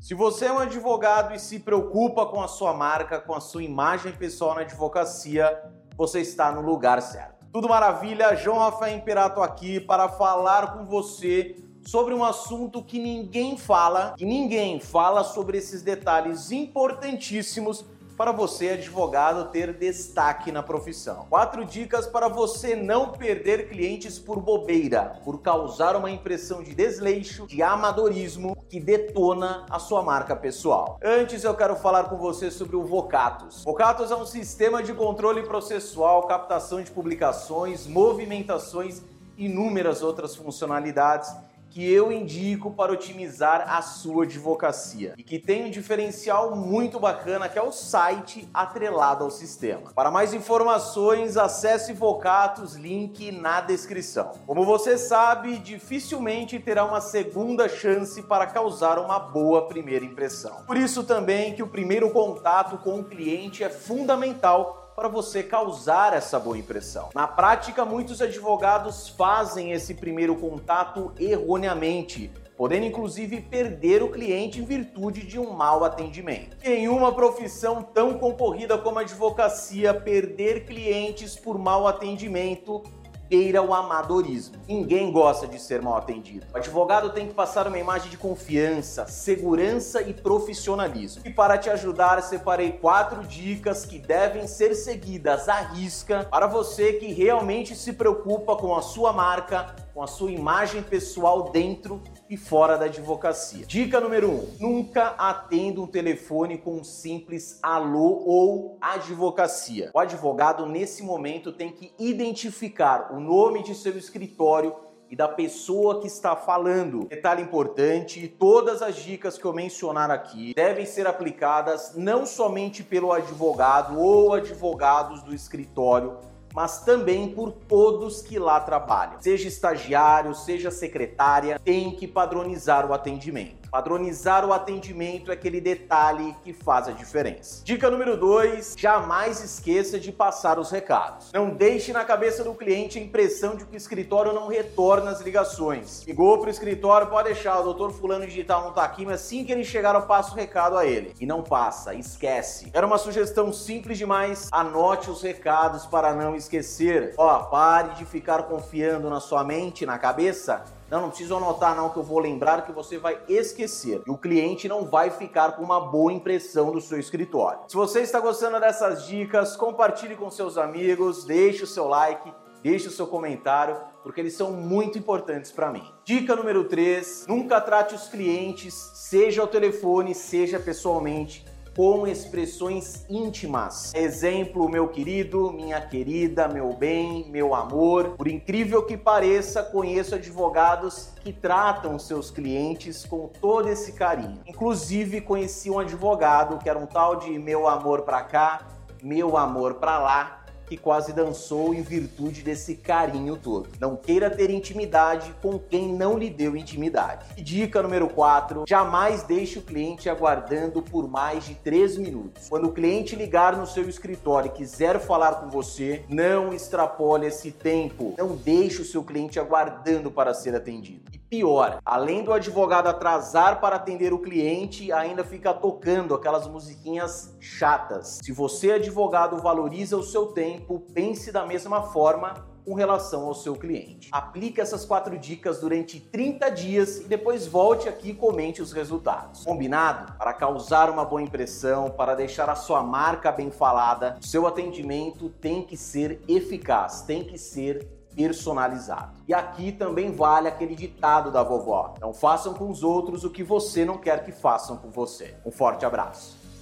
Se você é um advogado e se preocupa com a sua marca, com a sua imagem pessoal na advocacia, você está no lugar certo. Tudo maravilha? João Rafael Imperato aqui para falar com você sobre um assunto que ninguém fala e ninguém fala sobre esses detalhes importantíssimos para você, advogado, ter destaque na profissão. Quatro dicas para você não perder clientes por bobeira, por causar uma impressão de desleixo, de amadorismo que detona a sua marca pessoal. Antes eu quero falar com você sobre o Vocatus. Vocatus é um sistema de controle processual, captação de publicações, movimentações e inúmeras outras funcionalidades que eu indico para otimizar a sua advocacia e que tem um diferencial muito bacana que é o site atrelado ao sistema. Para mais informações, acesse Vocatus, link na descrição. Como você sabe, dificilmente terá uma segunda chance para causar uma boa primeira impressão. Por isso também que o primeiro contato com o cliente é fundamental para você causar essa boa impressão. Na prática, muitos advogados fazem esse primeiro contato erroneamente, podendo inclusive perder o cliente em virtude de um mau atendimento. Em uma profissão tão concorrida como a advocacia, perder clientes por mau atendimento beira o amadorismo. Ninguém gosta de ser mal atendido. O advogado tem que passar uma imagem de confiança, segurança e profissionalismo. E para te ajudar, separei quatro dicas que devem ser seguidas à risca para você que realmente se preocupa com a sua marca, com a sua imagem pessoal dentro e fora da advocacia. Dica número 1: um, nunca atenda um telefone com um simples alô ou advocacia. O advogado, nesse momento, tem que identificar o nome de seu escritório e da pessoa que está falando. Detalhe importante: todas as dicas que eu mencionar aqui devem ser aplicadas não somente pelo advogado ou advogados do escritório mas também por todos que lá trabalham. Seja estagiário, seja secretária, tem que padronizar o atendimento. Padronizar o atendimento é aquele detalhe que faz a diferença. Dica número 2: jamais esqueça de passar os recados. Não deixe na cabeça do cliente a impressão de que o escritório não retorna as ligações. Ligou para o escritório, pode deixar, o doutor fulano digital não está aqui, mas assim que ele chegar eu passo o recado a ele. E não passa, esquece. Era uma sugestão simples demais, anote os recados para não esquecer. Ó, pare de ficar confiando na sua mente, na cabeça não, não preciso anotar não que eu vou lembrar que você vai esquecer. E o cliente não vai ficar com uma boa impressão do seu escritório. Se você está gostando dessas dicas, compartilhe com seus amigos, deixe o seu like, deixe o seu comentário, porque eles são muito importantes para mim. Dica número 3: nunca trate os clientes, seja ao telefone, seja pessoalmente, com expressões íntimas. Exemplo, meu querido, minha querida, meu bem, meu amor. Por incrível que pareça, conheço advogados que tratam seus clientes com todo esse carinho. Inclusive, conheci um advogado que era um tal de meu amor pra cá, meu amor pra lá, que quase dançou em virtude desse carinho todo. Não queira ter intimidade com quem não lhe deu intimidade. E dica número 4: jamais deixe o cliente aguardando por mais de 3 minutos. Quando o cliente ligar no seu escritório e quiser falar com você, não extrapole esse tempo. Não deixe o seu cliente aguardando para ser atendido. E pior, além do advogado atrasar para atender o cliente, ainda fica tocando aquelas musiquinhas chatas. Se você, advogado, valoriza o seu tempo, pense da mesma forma com relação ao seu cliente. Aplique essas quatro dicas durante 30 dias e depois volte aqui e comente os resultados. Combinado? Para causar uma boa impressão, para deixar a sua marca bem falada, seu atendimento tem que ser eficaz, tem que ser personalizado. E aqui também vale aquele ditado da vovó: não façam com os outros o que você não quer que façam com você. Um forte abraço.